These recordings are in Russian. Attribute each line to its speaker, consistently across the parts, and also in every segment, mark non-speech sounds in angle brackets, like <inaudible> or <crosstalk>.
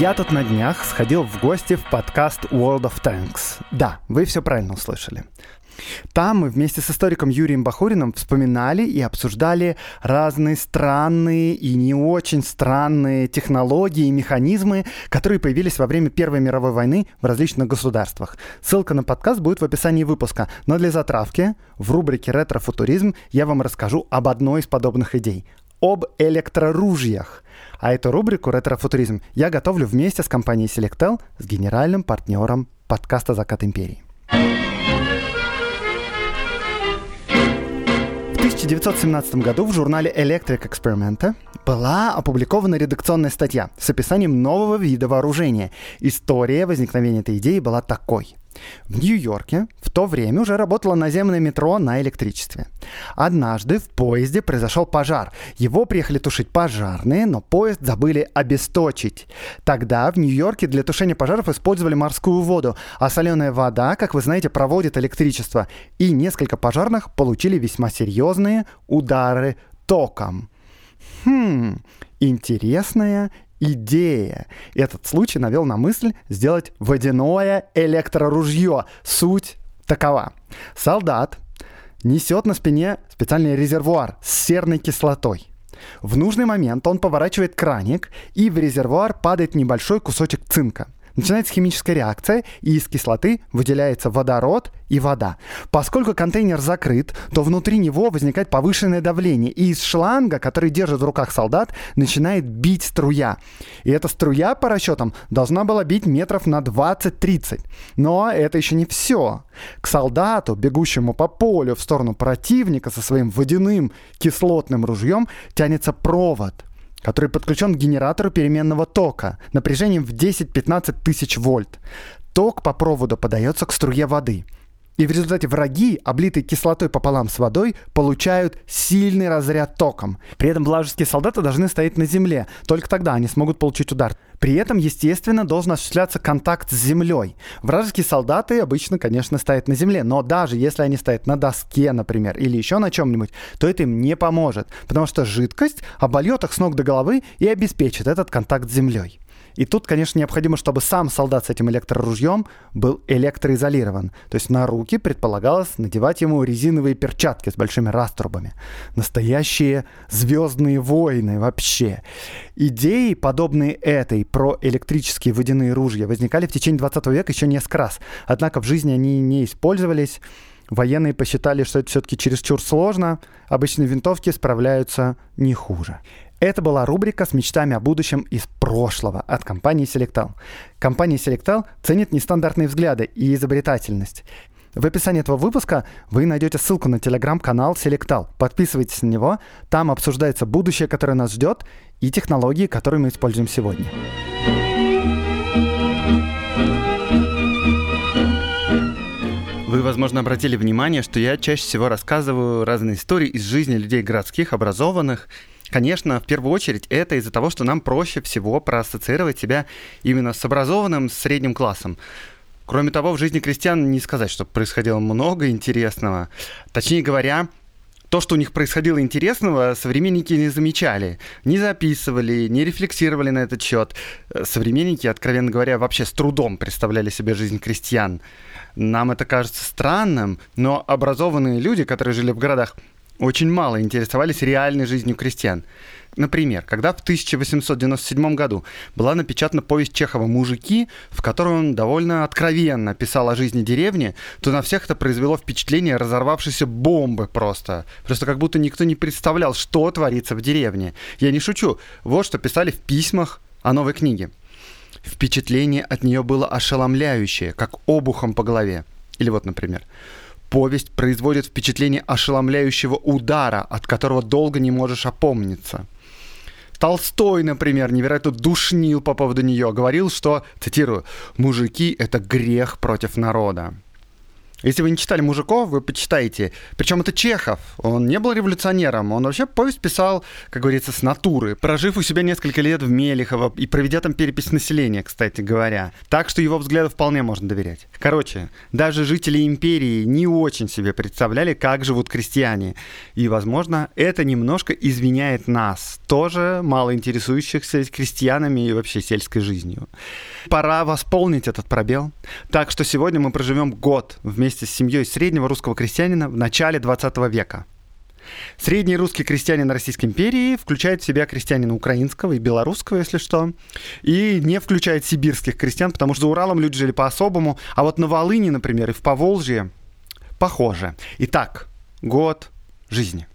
Speaker 1: Я тут на днях сходил в гости в подкаст World of Tanks. Да, вы все правильно услышали. Там мы вместе с историком Юрием Бахуриным вспоминали и обсуждали разные странные и не очень странные технологии и механизмы, которые появились во время Первой мировой войны в различных государствах. Ссылка на подкаст будет в описании выпуска. Но для затравки в рубрике «Ретро-футуризм» я вам расскажу об одной из подобных идей — об электроружьях — а эту рубрику «Ретрофутуризм» я готовлю вместе с компанией Selectel, с генеральным партнером подкаста «Закат империи». В 1917 году в журнале Electric Experimenta была опубликована редакционная статья с описанием нового вида вооружения. История возникновения этой идеи была такой. В Нью-Йорке в то время уже работало наземное метро на электричестве. Однажды в поезде произошел пожар. Его приехали тушить пожарные, но поезд забыли обесточить. Тогда в Нью-Йорке для тушения пожаров использовали морскую воду, а соленая вода, как вы знаете, проводит электричество. И несколько пожарных получили весьма серьезные удары током. Хм, интересная идея. Этот случай навел на мысль сделать водяное электроружье. Суть такова. Солдат несет на спине специальный резервуар с серной кислотой. В нужный момент он поворачивает краник, и в резервуар падает небольшой кусочек цинка – Начинается химическая реакция, и из кислоты выделяется водород и вода. Поскольку контейнер закрыт, то внутри него возникает повышенное давление, и из шланга, который держит в руках солдат, начинает бить струя. И эта струя, по расчетам, должна была бить метров на 20-30. Но это еще не все. К солдату, бегущему по полю в сторону противника со своим водяным кислотным ружьем, тянется провод – который подключен к генератору переменного тока напряжением в 10-15 тысяч вольт. Ток по проводу подается к струе воды – и в результате враги, облитые кислотой пополам с водой, получают сильный разряд током. При этом вражеские солдаты должны стоять на земле. Только тогда они смогут получить удар. При этом, естественно, должен осуществляться контакт с землей. Вражеские солдаты обычно, конечно, стоят на земле, но даже если они стоят на доске, например, или еще на чем-нибудь, то это им не поможет, потому что жидкость обольет их с ног до головы и обеспечит этот контакт с землей. И тут, конечно, необходимо, чтобы сам солдат с этим электроружьем был электроизолирован. То есть на руки предполагалось надевать ему резиновые перчатки с большими раструбами. Настоящие звездные войны вообще. Идеи, подобные этой про электрические водяные ружья, возникали в течение 20 века еще несколько раз. Однако в жизни они не использовались. Военные посчитали, что это все-таки чересчур сложно. Обычные винтовки справляются не хуже. Это была рубрика с мечтами о будущем из прошлого от компании Selectal. Компания Selectal ценит нестандартные взгляды и изобретательность. В описании этого выпуска вы найдете ссылку на телеграм-канал Selectal. Подписывайтесь на него, там обсуждается будущее, которое нас ждет, и технологии, которые мы используем сегодня. Вы, возможно, обратили внимание, что я чаще всего рассказываю разные истории из жизни людей городских, образованных Конечно, в первую очередь это из-за того, что нам проще всего проассоциировать себя именно с образованным средним классом. Кроме того, в жизни крестьян не сказать, что происходило много интересного. Точнее говоря, то, что у них происходило интересного, современники не замечали, не записывали, не рефлексировали на этот счет. Современники, откровенно говоря, вообще с трудом представляли себе жизнь крестьян. Нам это кажется странным, но образованные люди, которые жили в городах, очень мало интересовались реальной жизнью крестьян. Например, когда в 1897 году была напечатана повесть Чехова «Мужики», в которой он довольно откровенно писал о жизни деревни, то на всех это произвело впечатление разорвавшейся бомбы просто. Просто как будто никто не представлял, что творится в деревне. Я не шучу. Вот что писали в письмах о новой книге. Впечатление от нее было ошеломляющее, как обухом по голове. Или вот, например, Повесть производит впечатление ошеломляющего удара, от которого долго не можешь опомниться. Толстой, например, невероятно душнил по поводу нее, говорил, что, цитирую, «мужики — это грех против народа». Если вы не читали «Мужиков», вы почитаете. Причем это Чехов. Он не был революционером. Он вообще повесть писал, как говорится, с натуры. Прожив у себя несколько лет в Мелехово и проведя там перепись населения, кстати говоря. Так что его взгляду вполне можно доверять. Короче, даже жители империи не очень себе представляли, как живут крестьяне. И, возможно, это немножко извиняет нас, тоже мало интересующихся крестьянами и вообще сельской жизнью. Пора восполнить этот пробел. Так что сегодня мы проживем год вместе с семьей среднего русского крестьянина в начале 20 века. Средний русский крестьянин Российской империи включает в себя крестьянина украинского и белорусского, если что, и не включает сибирских крестьян, потому что за Уралом люди жили по-особому, а вот на Волыни, например, и в Поволжье похоже. Итак, год жизни.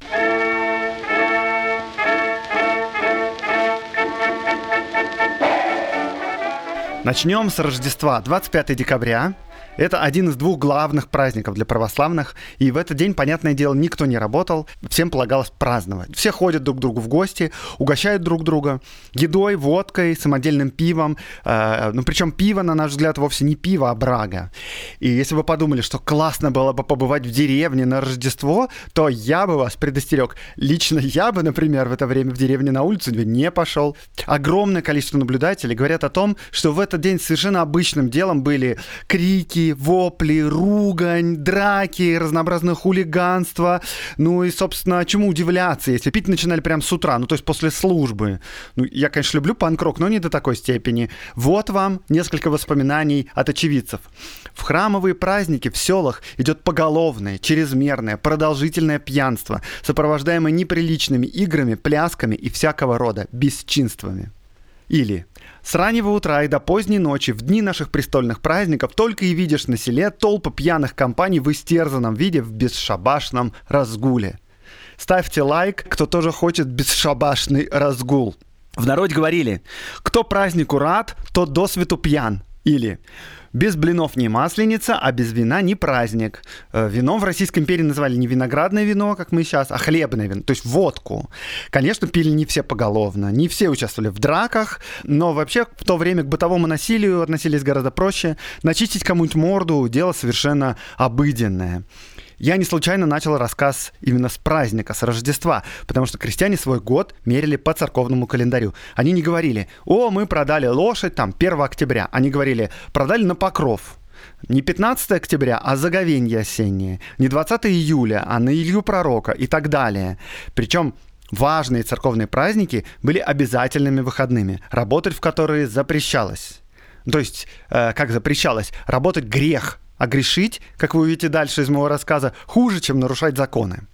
Speaker 1: Начнем с Рождества. 25 декабря это один из двух главных праздников для православных, и в этот день, понятное дело, никто не работал, всем полагалось праздновать. Все ходят друг к другу в гости, угощают друг друга едой, водкой, самодельным пивом. Э, ну, причем пиво, на наш взгляд, вовсе не пиво, а брага. И если вы подумали, что классно было бы побывать в деревне на Рождество, то я бы вас предостерег. Лично я бы, например, в это время в деревне на улицу не пошел. Огромное количество наблюдателей говорят о том, что в этот день совершенно обычным делом были крики, вопли, ругань, драки, разнообразное хулиганство. Ну и, собственно, чему удивляться, если пить начинали прямо с утра, ну то есть после службы. Ну, я, конечно, люблю панк-рок, но не до такой степени. Вот вам несколько воспоминаний от очевидцев. В храмовые праздники в селах идет поголовное, чрезмерное, продолжительное пьянство, сопровождаемое неприличными играми, плясками и всякого рода бесчинствами. Или с раннего утра и до поздней ночи, в дни наших престольных праздников, только и видишь на селе толпы пьяных компаний в истерзанном виде в бесшабашном разгуле. Ставьте лайк, кто тоже хочет бесшабашный разгул. В народе говорили, кто празднику рад, тот до свету пьян. Или без блинов не масленица, а без вина не праздник. Э, вином в Российской империи называли не виноградное вино, как мы сейчас, а хлебное вино, то есть водку. Конечно, пили не все поголовно, не все участвовали в драках, но вообще в то время к бытовому насилию относились гораздо проще. Начистить кому-нибудь морду – дело совершенно обыденное. Я не случайно начал рассказ именно с праздника, с Рождества, потому что крестьяне свой год мерили по церковному календарю. Они не говорили, о, мы продали лошадь там 1 октября. Они говорили, продали на покров. Не 15 октября, а заговенье осеннее. Не 20 июля, а на Илью Пророка и так далее. Причем важные церковные праздники были обязательными выходными, работать в которые запрещалось. То есть, э, как запрещалось, работать грех, а грешить, как вы увидите дальше из моего рассказа, хуже, чем нарушать законы.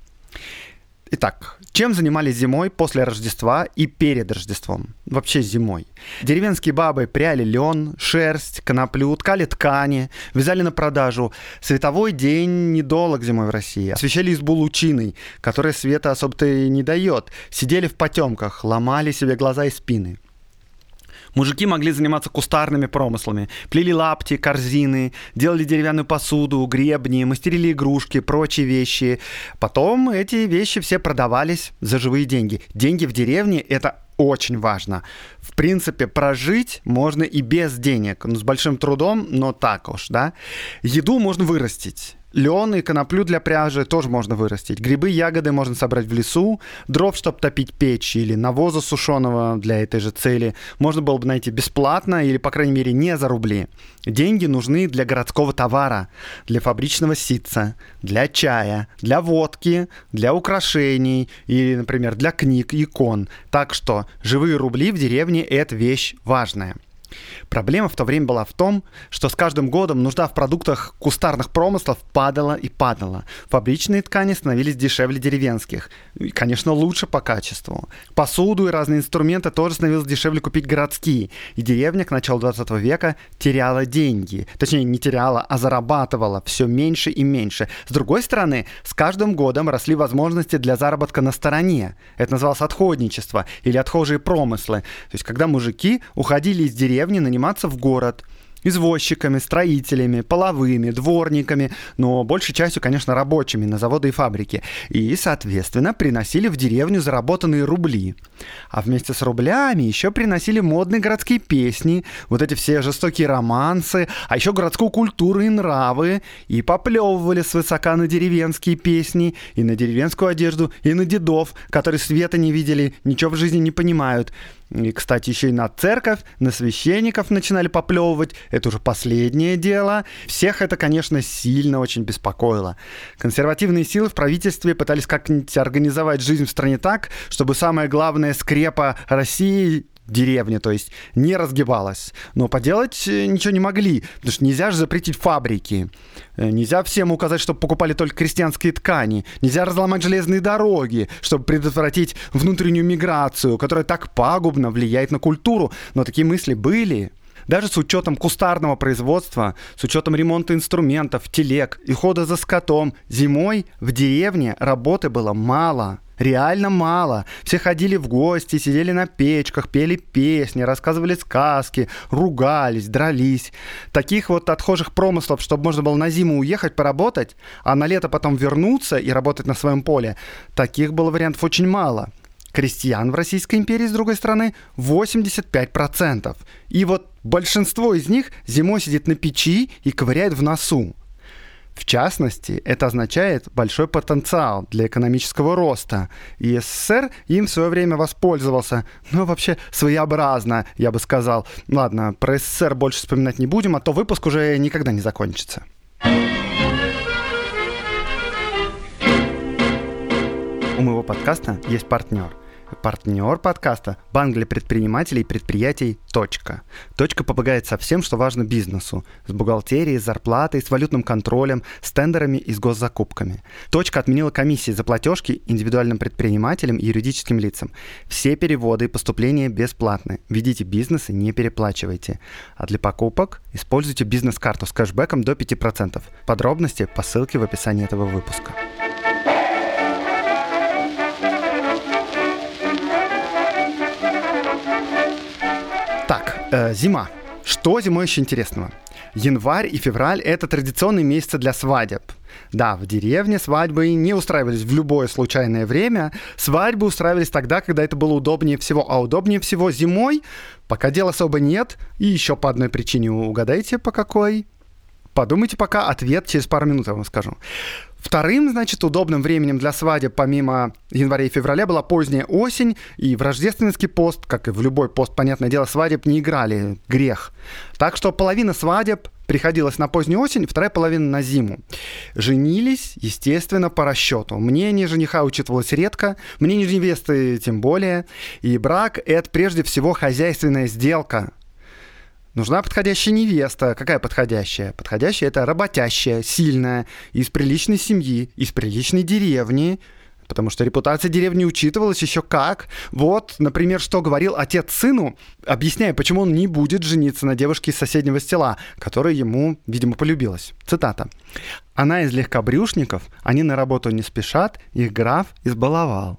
Speaker 1: Итак, чем занимались зимой после Рождества и перед Рождеством? Вообще зимой. Деревенские бабы пряли лен, шерсть, коноплю, ткали ткани, вязали на продажу. Световой день недолг зимой в России. Освещали избу лучиной, которая света особо-то и не дает. Сидели в потемках, ломали себе глаза и спины. Мужики могли заниматься кустарными промыслами. Плели лапти, корзины, делали деревянную посуду, гребни, мастерили игрушки, прочие вещи. Потом эти вещи все продавались за живые деньги. Деньги в деревне — это очень важно. В принципе, прожить можно и без денег, ну, с большим трудом, но так уж, да. Еду можно вырастить. Лен и коноплю для пряжи тоже можно вырастить. Грибы, ягоды можно собрать в лесу. Дров, чтобы топить печь, или навоза сушеного для этой же цели можно было бы найти бесплатно или, по крайней мере, не за рубли. Деньги нужны для городского товара, для фабричного ситца, для чая, для водки, для украшений или, например, для книг, икон. Так что живые рубли в деревне – это вещь важная. Проблема в то время была в том, что с каждым годом нужда в продуктах кустарных промыслов падала и падала. Фабричные ткани становились дешевле деревенских. И, конечно, лучше по качеству. Посуду и разные инструменты тоже становилось дешевле купить городские. И деревня к началу 20 века теряла деньги. Точнее, не теряла, а зарабатывала все меньше и меньше. С другой стороны, с каждым годом росли возможности для заработка на стороне. Это называлось отходничество или отхожие промыслы. То есть, когда мужики уходили из деревни, нанимались подниматься в город. извозчиками, строителями, половыми, дворниками, но большей частью, конечно, рабочими на заводы и фабрики. И, соответственно, приносили в деревню заработанные рубли. А вместе с рублями еще приносили модные городские песни, вот эти все жестокие романсы, а еще городскую культуру и нравы, и поплевывали свысока на деревенские песни, и на деревенскую одежду, и на дедов, которые света не видели, ничего в жизни не понимают. И, кстати, еще и на церковь, на священников начинали поплевывать. Это уже последнее дело. Всех это, конечно, сильно очень беспокоило. Консервативные силы в правительстве пытались как-нибудь организовать жизнь в стране так, чтобы самая главная скрепа России деревни, то есть не разгибалась. Но поделать э, ничего не могли, потому что нельзя же запретить фабрики. Э, нельзя всем указать, чтобы покупали только крестьянские ткани. Нельзя разломать железные дороги, чтобы предотвратить внутреннюю миграцию, которая так пагубно влияет на культуру. Но такие мысли были. Даже с учетом кустарного производства, с учетом ремонта инструментов, телег и хода за скотом, зимой в деревне работы было мало – реально мало. Все ходили в гости, сидели на печках, пели песни, рассказывали сказки, ругались, дрались. Таких вот отхожих промыслов, чтобы можно было на зиму уехать поработать, а на лето потом вернуться и работать на своем поле, таких было вариантов очень мало. Крестьян в Российской империи, с другой стороны, 85%. И вот большинство из них зимой сидит на печи и ковыряет в носу. В частности, это означает большой потенциал для экономического роста. И СССР им в свое время воспользовался. Ну, вообще, своеобразно, я бы сказал. Ладно, про СССР больше вспоминать не будем, а то выпуск уже никогда не закончится. У моего подкаста есть партнер. Партнер подкаста – Банк для предпринимателей и предприятий «Точка». «Точка» помогает со всем, что важно бизнесу. С бухгалтерией, с зарплатой, с валютным контролем, с тендерами и с госзакупками. «Точка» отменила комиссии за платежки индивидуальным предпринимателям и юридическим лицам. Все переводы и поступления бесплатны. Ведите бизнес и не переплачивайте. А для покупок используйте бизнес-карту с кэшбэком до 5%. Подробности по ссылке в описании этого выпуска. Э, зима. Что зимой еще интересного? Январь и февраль — это традиционные месяцы для свадеб. Да, в деревне свадьбы не устраивались в любое случайное время. Свадьбы устраивались тогда, когда это было удобнее всего. А удобнее всего зимой, пока дел особо нет. И еще по одной причине угадайте, по какой? Подумайте пока, ответ через пару минут я вам скажу. Вторым, значит, удобным временем для свадеб, помимо января и февраля, была поздняя осень, и в рождественский пост, как и в любой пост, понятное дело, свадеб не играли, грех. Так что половина свадеб приходилась на позднюю осень, вторая половина на зиму. Женились, естественно, по расчету. Мнение жениха учитывалось редко, мнение невесты тем более. И брак — это прежде всего хозяйственная сделка, Нужна подходящая невеста. Какая подходящая? Подходящая это работящая, сильная, из приличной семьи, из приличной деревни. Потому что репутация деревни учитывалась еще как. Вот, например, что говорил отец сыну, объясняя, почему он не будет жениться на девушке из соседнего села, которая ему, видимо, полюбилась. Цитата. «Она из легкобрюшников, они на работу не спешат, их граф избаловал».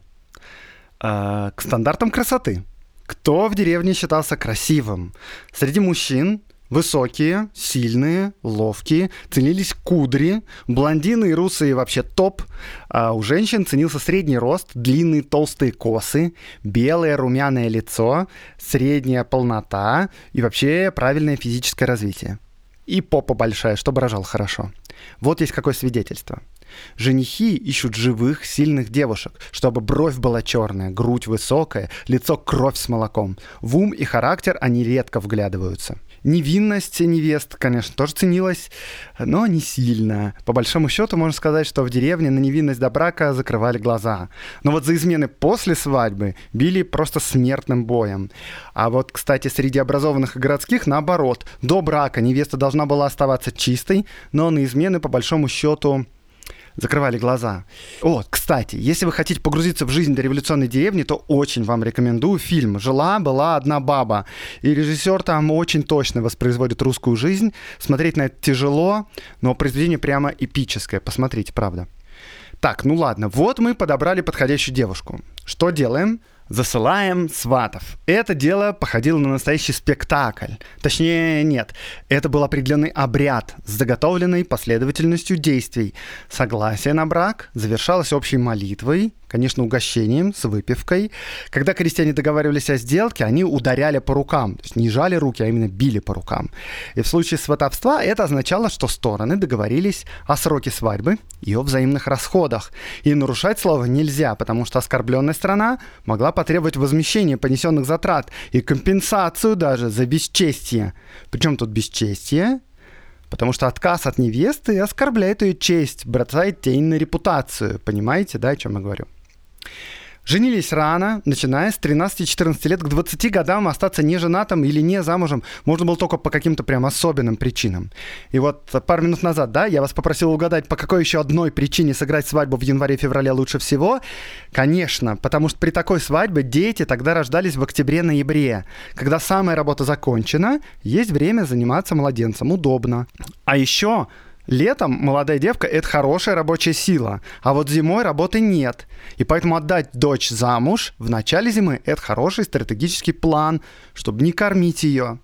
Speaker 1: Э, к стандартам красоты – кто в деревне считался красивым? Среди мужчин Высокие, сильные, ловкие, ценились кудри, блондины и русые вообще топ. А у женщин ценился средний рост, длинные толстые косы, белое румяное лицо, средняя полнота и вообще правильное физическое развитие. И попа большая, чтобы рожал хорошо. Вот есть какое свидетельство. Женихи ищут живых, сильных девушек, чтобы бровь была черная, грудь высокая, лицо кровь с молоком. В ум и характер они редко вглядываются. Невинность невест, конечно, тоже ценилась, но не сильно. По большому счету можно сказать, что в деревне на невинность до брака закрывали глаза. Но вот за измены после свадьбы били просто смертным боем. А вот, кстати, среди образованных и городских наоборот. До брака невеста должна была оставаться чистой, но на измены по большому счету закрывали глаза. О, кстати, если вы хотите погрузиться в жизнь дореволюционной деревни, то очень вам рекомендую фильм «Жила-была одна баба». И режиссер там очень точно воспроизводит русскую жизнь. Смотреть на это тяжело, но произведение прямо эпическое. Посмотрите, правда. Так, ну ладно, вот мы подобрали подходящую девушку. Что делаем? Засылаем сватов. Это дело походило на настоящий спектакль. Точнее, нет. Это был определенный обряд с заготовленной последовательностью действий. Согласие на брак завершалось общей молитвой, конечно, угощением с выпивкой. Когда крестьяне договаривались о сделке, они ударяли по рукам. То есть не жали руки, а именно били по рукам. И в случае сватовства это означало, что стороны договорились о сроке свадьбы и о взаимных расходах. И нарушать слово нельзя, потому что оскорбленная страна могла потребовать возмещения понесенных затрат и компенсацию даже за бесчестие. Причем тут бесчестие? Потому что отказ от невесты оскорбляет ее честь, бросает тень на репутацию. Понимаете, да, о чем я говорю? Женились рано, начиная с 13-14 лет к 20 годам остаться не женатым или не замужем можно было только по каким-то прям особенным причинам. И вот пару минут назад, да, я вас попросил угадать, по какой еще одной причине сыграть свадьбу в январе-феврале лучше всего. Конечно, потому что при такой свадьбе дети тогда рождались в октябре-ноябре, когда самая работа закончена, есть время заниматься младенцем, удобно. А еще Летом молодая девка – это хорошая рабочая сила, а вот зимой работы нет. И поэтому отдать дочь замуж в начале зимы – это хороший стратегический план, чтобы не кормить ее.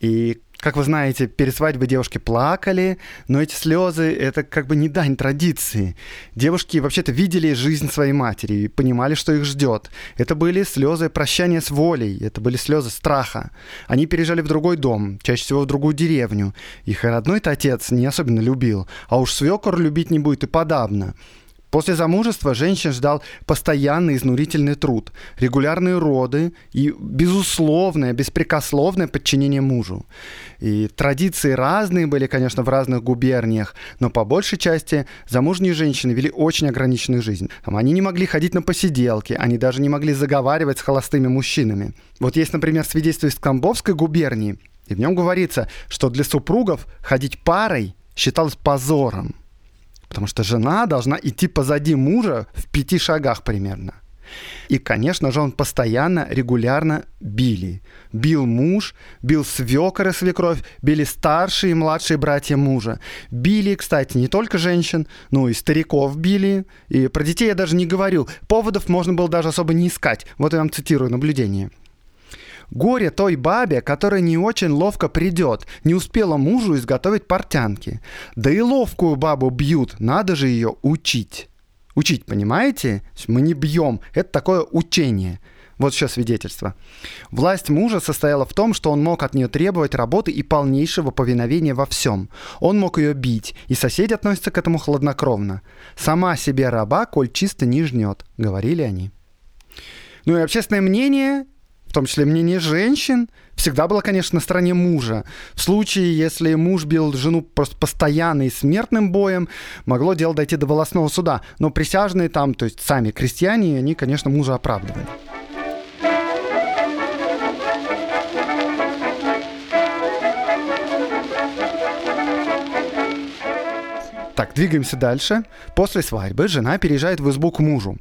Speaker 1: И как вы знаете, перед свадьбой девушки плакали, но эти слезы — это как бы не дань традиции. Девушки вообще-то видели жизнь своей матери и понимали, что их ждет. Это были слезы прощания с волей, это были слезы страха. Они переезжали в другой дом, чаще всего в другую деревню. Их родной-то отец не особенно любил, а уж свекор любить не будет и подавно. После замужества женщин ждал постоянный изнурительный труд, регулярные роды и безусловное, беспрекословное подчинение мужу. И традиции разные были, конечно, в разных губерниях, но по большей части замужние женщины вели очень ограниченную жизнь. Там они не могли ходить на посиделки, они даже не могли заговаривать с холостыми мужчинами. Вот есть, например, свидетельство из Камбовской губернии, и в нем говорится, что для супругов ходить парой считалось позором. Потому что жена должна идти позади мужа в пяти шагах примерно. И, конечно же, он постоянно, регулярно били. Бил муж, бил свекор и свекровь, били старшие и младшие братья мужа. Били, кстати, не только женщин, но и стариков били. И про детей я даже не говорю. Поводов можно было даже особо не искать. Вот я вам цитирую наблюдение. Горе той бабе, которая не очень ловко придет, не успела мужу изготовить портянки. Да и ловкую бабу бьют, надо же ее учить. Учить, понимаете? Мы не бьем, это такое учение. Вот еще свидетельство. Власть мужа состояла в том, что он мог от нее требовать работы и полнейшего повиновения во всем. Он мог ее бить, и соседи относятся к этому хладнокровно. «Сама себе раба, коль чисто не жнет», — говорили они. Ну и общественное мнение в том числе мнение женщин, всегда было, конечно, на стороне мужа. В случае, если муж бил жену просто постоянно и смертным боем, могло дело дойти до волосного суда. Но присяжные там, то есть сами крестьяне, они, конечно, мужа оправдывали. Так, двигаемся дальше. После свадьбы жена переезжает в избу к мужу.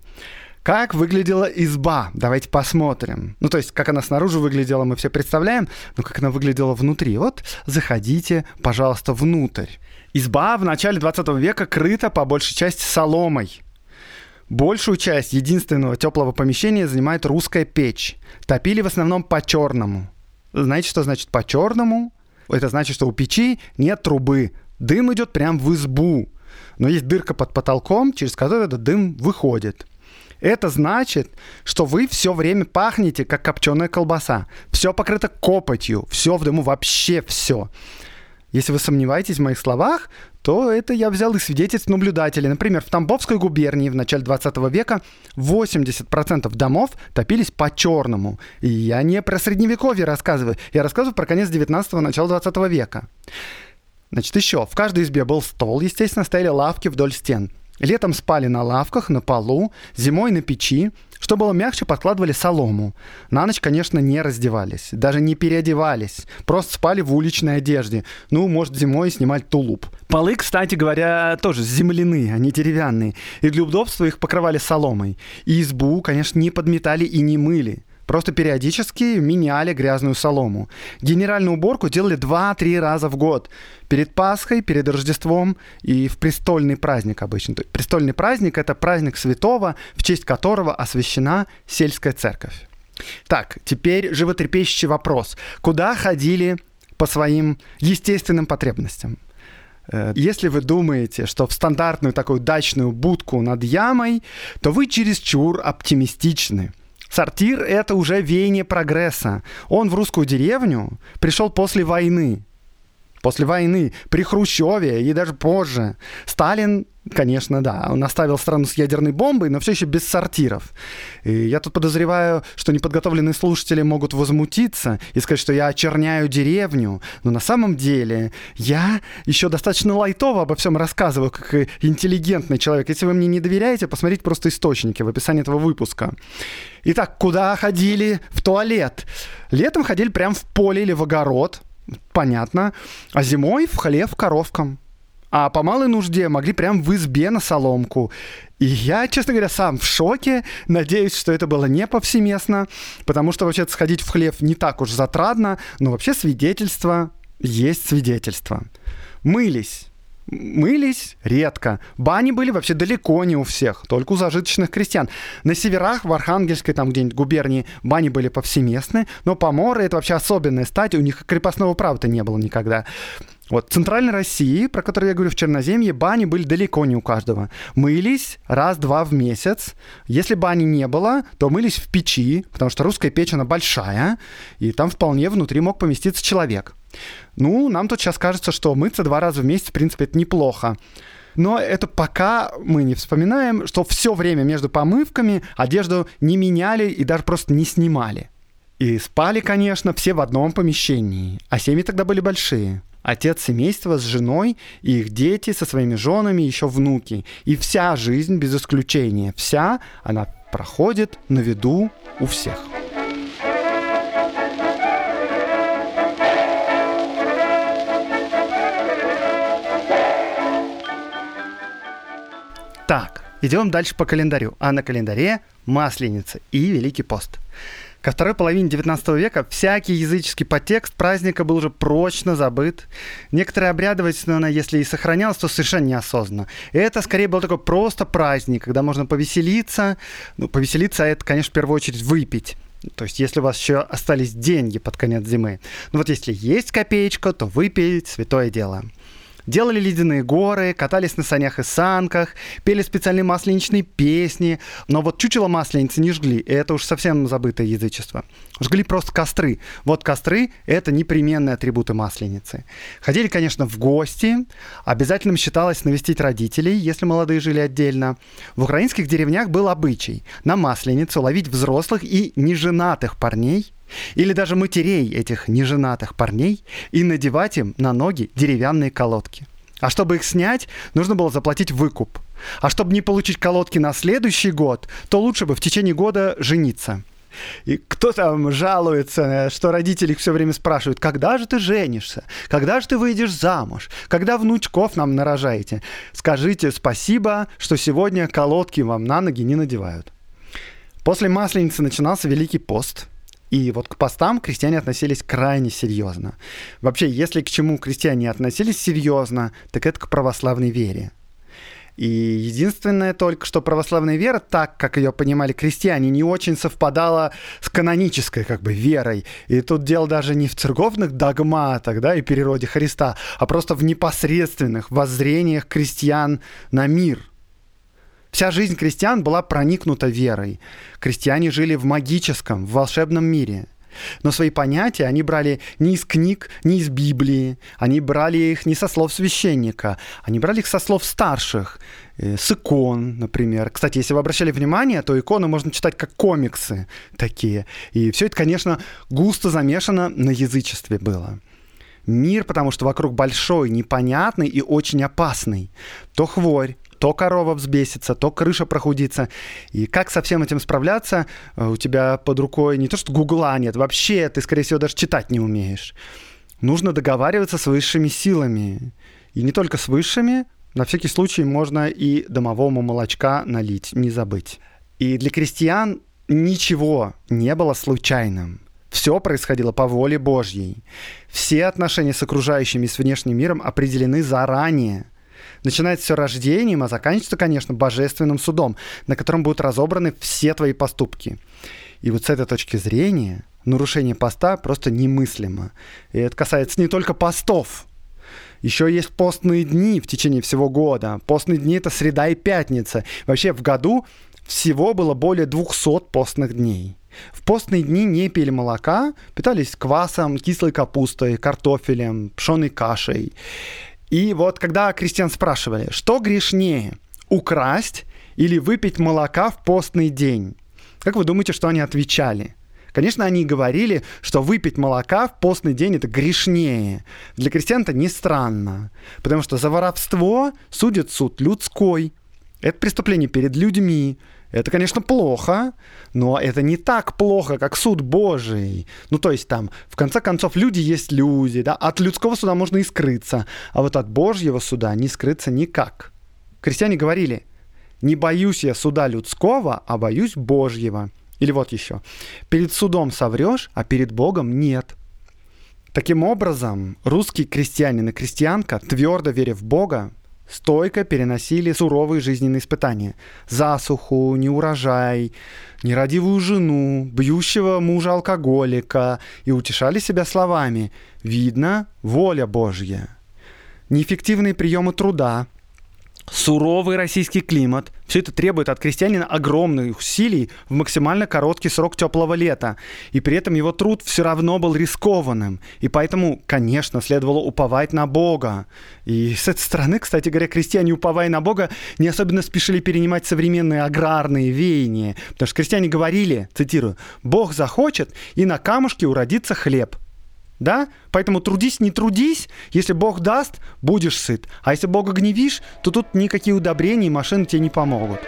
Speaker 1: Как выглядела изба? Давайте посмотрим. Ну, то есть, как она снаружи выглядела, мы все представляем, но как она выглядела внутри. Вот, заходите, пожалуйста, внутрь. Изба в начале 20 века крыта по большей части соломой. Большую часть единственного теплого помещения занимает русская печь. Топили в основном по-черному. Знаете, что значит по-черному? Это значит, что у печи нет трубы. Дым идет прямо в избу. Но есть дырка под потолком, через которую этот дым выходит. Это значит, что вы все время пахнете, как копченая колбаса. Все покрыто копотью, все в дыму, вообще все. Если вы сомневаетесь в моих словах, то это я взял из свидетельств наблюдателей. Например, в Тамбовской губернии в начале 20 века 80% домов топились по-черному. И я не про средневековье рассказываю, я рассказываю про конец 19-го, начало 20 века. Значит, еще, в каждой избе был стол, естественно, стояли лавки вдоль стен. Летом спали на лавках, на полу, зимой на печи. Что было мягче, подкладывали солому. На ночь, конечно, не раздевались, даже не переодевались. Просто спали в уличной одежде. Ну, может, зимой снимать тулуп. Полы, кстати говоря, тоже земляные, а не деревянные. И для удобства их покрывали соломой. И избу, конечно, не подметали и не мыли. Просто периодически меняли грязную солому. Генеральную уборку делали 2-3 раза в год. Перед Пасхой, перед Рождеством и в престольный праздник обычно. Престольный праздник — это праздник святого, в честь которого освящена сельская церковь. Так, теперь животрепещущий вопрос. Куда ходили по своим естественным потребностям? Э, если вы думаете, что в стандартную такую дачную будку над ямой, то вы чересчур оптимистичны. Сортир — это уже веяние прогресса. Он в русскую деревню пришел после войны. После войны, при Хрущеве и даже позже. Сталин Конечно, да. Он оставил страну с ядерной бомбой, но все еще без сортиров. И я тут подозреваю, что неподготовленные слушатели могут возмутиться и сказать, что я очерняю деревню. Но на самом деле я еще достаточно лайтово обо всем рассказываю, как интеллигентный человек. Если вы мне не доверяете, посмотрите просто источники в описании этого выпуска. Итак, куда ходили в туалет? Летом ходили прямо в поле или в огород, понятно. А зимой в хлев коровкам а по малой нужде могли прям в избе на соломку. И я, честно говоря, сам в шоке. Надеюсь, что это было не повсеместно, потому что вообще сходить в хлев не так уж затратно, но вообще свидетельство есть свидетельство. Мылись. Мылись редко. Бани были вообще далеко не у всех, только у зажиточных крестьян. На северах, в Архангельской, там где-нибудь губернии, бани были повсеместны, но поморы — это вообще особенная стать, у них крепостного права-то не было никогда. Вот в Центральной России, про которую я говорю в Черноземье, бани были далеко не у каждого. Мылись раз-два в месяц. Если бани не было, то мылись в печи, потому что русская печь, она большая, и там вполне внутри мог поместиться человек. Ну, нам тут сейчас кажется, что мыться два раза в месяц, в принципе, это неплохо. Но это пока мы не вспоминаем, что все время между помывками одежду не меняли и даже просто не снимали. И спали, конечно, все в одном помещении, а семьи тогда были большие отец семейства с женой и их дети со своими женами, еще внуки. И вся жизнь, без исключения, вся, она проходит на виду у всех. Так, идем дальше по календарю. А на календаре Масленица и Великий пост. Ко второй половине 19 века всякий языческий подтекст праздника был уже прочно забыт. Некоторые обрядовость, если и сохранялась, то совершенно неосознанно. Это скорее был такой просто праздник, когда можно повеселиться. Ну, повеселиться, это, конечно, в первую очередь выпить. То есть, если у вас еще остались деньги под конец зимы. Ну вот если есть копеечка, то выпить – святое дело. Делали ледяные горы, катались на санях и санках, пели специальные масленичные песни. Но вот чучело масленицы не жгли, и это уж совсем забытое язычество. Жгли просто костры. Вот костры — это непременные атрибуты масленицы. Ходили, конечно, в гости. Обязательным считалось навестить родителей, если молодые жили отдельно. В украинских деревнях был обычай на масленицу ловить взрослых и неженатых парней или даже матерей этих неженатых парней и надевать им на ноги деревянные колодки. А чтобы их снять, нужно было заплатить выкуп. А чтобы не получить колодки на следующий год, то лучше бы в течение года жениться. И кто там жалуется, что родители все время спрашивают, когда же ты женишься, когда же ты выйдешь замуж, когда внучков нам нарожаете. Скажите спасибо, что сегодня колодки вам на ноги не надевают. После Масленицы начинался Великий пост – и вот к постам крестьяне относились крайне серьезно. Вообще, если к чему крестьяне относились серьезно, так это к православной вере. И единственное только, что православная вера, так как ее понимали крестьяне, не очень совпадала с канонической как бы верой. И тут дело даже не в церковных догматах да, и природе Христа, а просто в непосредственных воззрениях крестьян на мир – Вся жизнь крестьян была проникнута верой. Крестьяне жили в магическом, в волшебном мире. Но свои понятия они брали не из книг, не из Библии. Они брали их не со слов священника, они брали их со слов старших, э, с икон, например. Кстати, если вы обращали внимание, то иконы можно читать как комиксы такие. И все это, конечно, густо замешано на язычестве было мир, потому что вокруг большой, непонятный и очень опасный. То хворь, то корова взбесится, то крыша прохудится. И как со всем этим справляться? Э, у тебя под рукой не то, что гугла нет, вообще ты, скорее всего, даже читать не умеешь. Нужно договариваться с высшими силами. И не только с высшими, на всякий случай можно и домовому молочка налить, не забыть. И для крестьян ничего не было случайным. Все происходило по воле Божьей. Все отношения с окружающими и с внешним миром определены заранее. Начинается все рождением, а заканчивается, конечно, божественным судом, на котором будут разобраны все твои поступки. И вот с этой точки зрения нарушение поста просто немыслимо. И это касается не только постов. Еще есть постные дни в течение всего года. Постные дни — это среда и пятница. Вообще в году всего было более 200 постных дней. В постные дни не пили молока, питались квасом, кислой капустой, картофелем, пшеной кашей. И вот когда крестьян спрашивали, что грешнее, украсть или выпить молока в постный день, как вы думаете, что они отвечали? Конечно, они говорили, что выпить молока в постный день это грешнее. Для крестьян это не странно, потому что за воровство судит суд людской. Это преступление перед людьми. Это, конечно, плохо, но это не так плохо, как суд Божий. Ну, то есть там, в конце концов, люди есть люди, да, от людского суда можно и скрыться, а вот от Божьего суда не скрыться никак. Крестьяне говорили, не боюсь я суда людского, а боюсь Божьего. Или вот еще, перед судом соврешь, а перед Богом нет. Таким образом, русский крестьянин и крестьянка, твердо веря в Бога, стойко переносили суровые жизненные испытания. Засуху, неурожай, нерадивую жену, бьющего мужа-алкоголика и утешали себя словами «Видно, воля Божья». Неэффективные приемы труда, суровый российский климат. Все это требует от крестьянина огромных усилий в максимально короткий срок теплого лета. И при этом его труд все равно был рискованным. И поэтому, конечно, следовало уповать на Бога. И с этой стороны, кстати говоря, крестьяне, уповая на Бога, не особенно спешили перенимать современные аграрные веяния. Потому что крестьяне говорили, цитирую, «Бог захочет, и на камушке уродится хлеб». Да? Поэтому трудись, не трудись. Если Бог даст, будешь сыт. А если Бога гневишь, то тут никакие удобрения и машины тебе не помогут.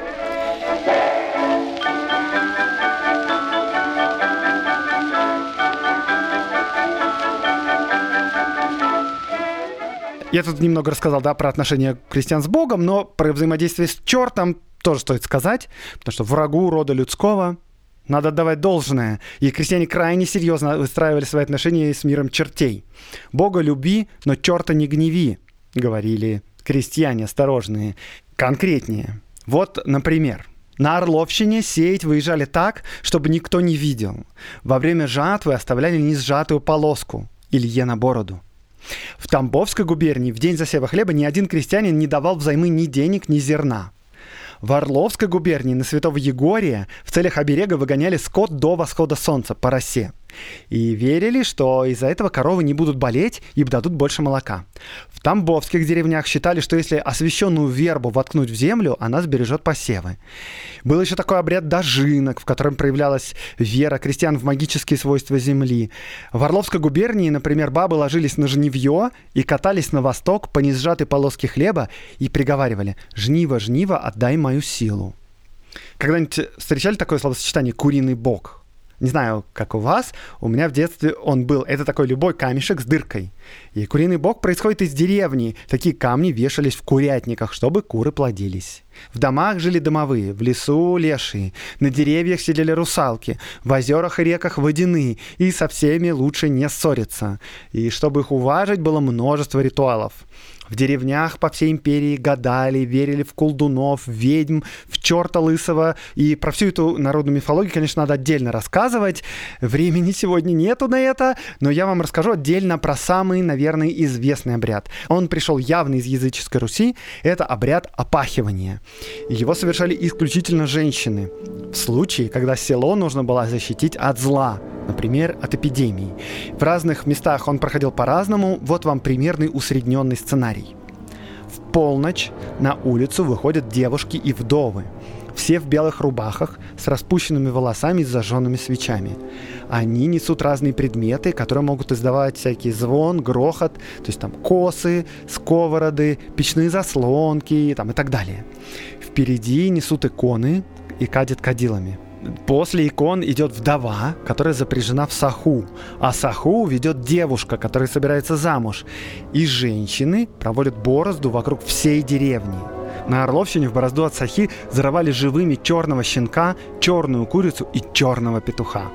Speaker 1: Я тут немного рассказал, да, про отношения крестьян с Богом, но про взаимодействие с чертом тоже стоит сказать, потому что врагу рода людского надо отдавать должное. И крестьяне крайне серьезно выстраивали свои отношения с миром чертей. Бога люби, но черта не гневи, говорили крестьяне осторожные. Конкретнее. Вот, например, на Орловщине сеять выезжали так, чтобы никто не видел. Во время жатвы оставляли несжатую полоску Илье на бороду. В Тамбовской губернии в день засева хлеба ни один крестьянин не давал взаймы ни денег, ни зерна. В Орловской губернии на Святого Егория в целях оберега выгоняли скот до восхода солнца по росе. И верили, что из-за этого коровы не будут болеть и дадут больше молока. В тамбовских деревнях считали, что если освященную вербу воткнуть в землю, она сбережет посевы. Был еще такой обряд дожинок, в котором проявлялась вера крестьян в магические свойства земли. В Орловской губернии, например, бабы ложились на жнивье и катались на восток по несжатой полоске хлеба и приговаривали «Жниво, жниво, отдай мою силу». Когда-нибудь встречали такое словосочетание «куриный бог»? Не знаю, как у вас, у меня в детстве он был. Это такой любой камешек с дыркой. И куриный бог происходит из деревни. Такие камни вешались в курятниках, чтобы куры плодились. В домах жили домовые, в лесу лешие, на деревьях сидели русалки, в озерах и реках водяные, и со всеми лучше не ссориться. И чтобы их уважить, было множество ритуалов. В деревнях по всей империи гадали, верили в колдунов, ведьм, в черта лысого. И про всю эту народную мифологию, конечно, надо отдельно рассказывать. Времени сегодня нету на это, но я вам расскажу отдельно про самый, наверное, известный обряд. Он пришел явно из языческой Руси. Это обряд опахивания. Его совершали исключительно женщины. В случае, когда село нужно было защитить от зла, например, от эпидемии. В разных местах он проходил по-разному. Вот вам примерный усредненный сценарий. В полночь на улицу выходят девушки и вдовы. Все в белых рубахах, с распущенными волосами и зажженными свечами. Они несут разные предметы, которые могут издавать всякий звон, грохот, то есть там косы, сковороды, печные заслонки там, и так далее. Впереди несут иконы и кадят кадилами – После икон идет вдова, которая запряжена в саху, а саху ведет девушка, которая собирается замуж. И женщины проводят борозду вокруг всей деревни. На Орловщине в борозду от Сахи зарывали живыми черного щенка, черную курицу и черного петуха.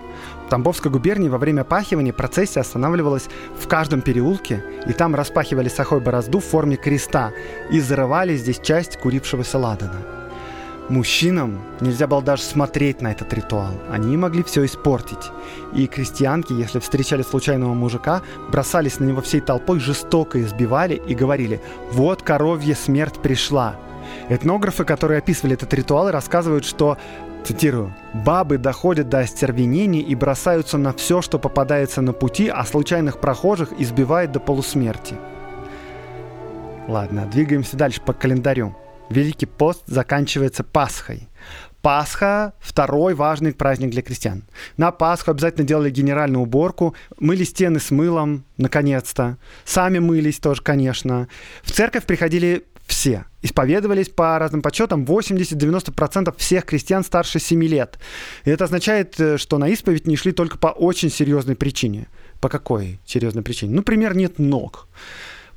Speaker 1: В Тамбовской губернии во время пахивания процессия останавливалась в каждом переулке, и там распахивали сахой борозду в форме креста и зарывали здесь часть курившегося ладана. Мужчинам нельзя было даже смотреть на этот ритуал. Они могли все испортить. И крестьянки, если встречали случайного мужика, бросались на него всей толпой, жестоко избивали и говорили «Вот коровья смерть пришла». Этнографы, которые описывали этот ритуал, рассказывают, что Цитирую. «Бабы доходят до остервенения и бросаются на все, что попадается на пути, а случайных прохожих избивают до полусмерти». Ладно, двигаемся дальше по календарю. Великий пост заканчивается Пасхой. Пасха – второй важный праздник для крестьян. На Пасху обязательно делали генеральную уборку, мыли стены с мылом, наконец-то. Сами мылись тоже, конечно. В церковь приходили все. Исповедовались по разным подсчетам 80-90% всех крестьян старше 7 лет. И это означает, э, что на исповедь не шли только по очень серьезной причине. По какой серьезной причине? Например, нет ног.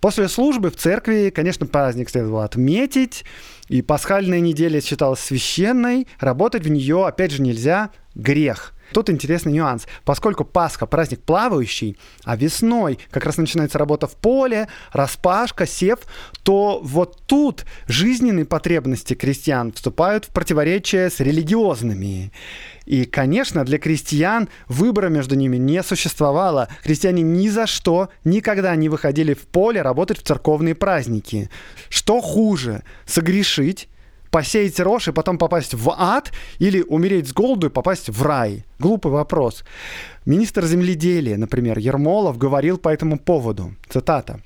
Speaker 1: После службы в церкви, конечно, праздник следовало отметить, и пасхальная неделя считалась священной, работать в нее, опять же, нельзя, грех – Тут интересный нюанс. Поскольку Пасха – праздник плавающий, а весной как раз начинается работа в поле, распашка, сев, то вот тут жизненные потребности крестьян вступают в противоречие с религиозными. И, конечно, для крестьян выбора между ними не существовало. Крестьяне ни за что никогда не выходили в поле работать в церковные праздники. Что хуже – согрешить посеять рожь и потом попасть в ад или умереть с голоду и попасть в рай? Глупый вопрос. Министр земледелия, например, Ермолов говорил по этому поводу. Цитата.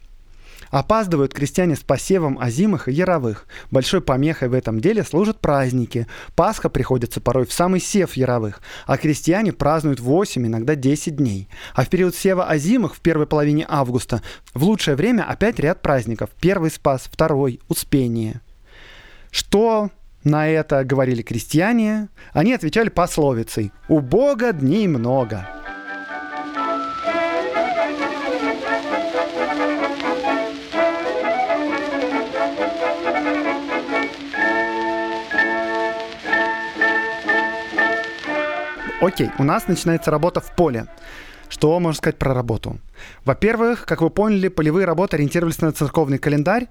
Speaker 1: Опаздывают крестьяне с посевом озимых и яровых. Большой помехой в этом деле служат праздники. Пасха приходится порой в самый сев яровых, а крестьяне празднуют 8, иногда 10 дней. А в период сева озимых в первой половине августа в лучшее время опять ряд праздников. Первый спас, второй – успение. Что на это говорили крестьяне? Они отвечали пословицей «У Бога дней много». Окей, у нас начинается работа в поле. Что можно сказать про работу? Во-первых, как вы поняли, полевые работы ориентировались на церковный календарь,